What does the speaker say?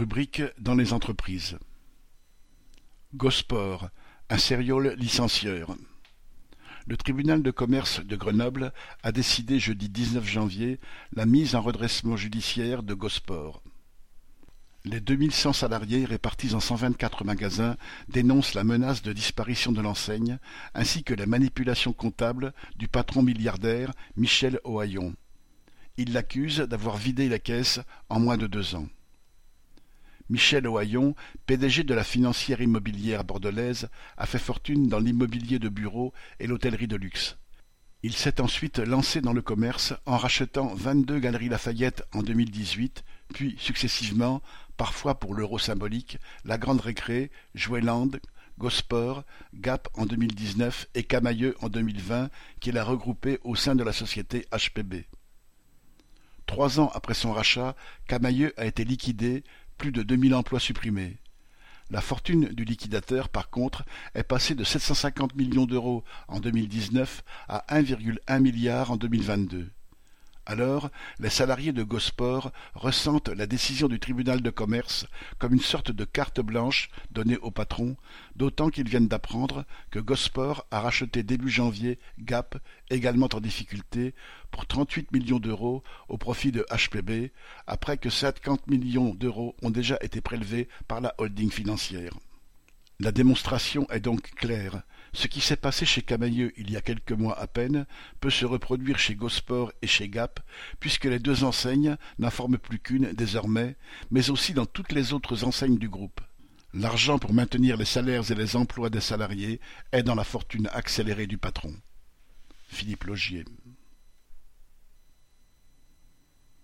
Rubrique dans les entreprises. Gosport, un sériol licencieur. Le tribunal de commerce de Grenoble a décidé jeudi 19 janvier la mise en redressement judiciaire de Gosport. Les 2100 salariés répartis en 124 magasins dénoncent la menace de disparition de l'enseigne ainsi que la manipulation comptable du patron milliardaire Michel Ohaillon. Ils l'accusent d'avoir vidé les caisses en moins de deux ans. Michel Ohaillon, PDG de la financière immobilière bordelaise, a fait fortune dans l'immobilier de bureau et l'hôtellerie de luxe. Il s'est ensuite lancé dans le commerce en rachetant vingt-deux Galeries Lafayette en 2018, puis successivement, parfois pour l'euro symbolique, la Grande Récré, Joueland, Gosport, Gap en 2019 et Camailleux en 2020, qu'il a regroupé au sein de la société HPB. Trois ans après son rachat, Camailleux a été liquidé, plus de deux mille emplois supprimés. La fortune du liquidateur, par contre, est passée de 750 millions d'euros en 2019 à 1,1 milliard en 2022. Alors, les salariés de Gosport ressentent la décision du tribunal de commerce comme une sorte de carte blanche donnée au patron, d'autant qu'ils viennent d'apprendre que Gosport a racheté début janvier Gap, également en difficulté, pour 38 millions d'euros au profit de HPB, après que 50 millions d'euros ont déjà été prélevés par la holding financière. La démonstration est donc claire. Ce qui s'est passé chez Camailleux il y a quelques mois à peine peut se reproduire chez Gosport et chez Gap, puisque les deux enseignes n'en forment plus qu'une désormais, mais aussi dans toutes les autres enseignes du groupe. L'argent pour maintenir les salaires et les emplois des salariés est dans la fortune accélérée du patron. Philippe Logier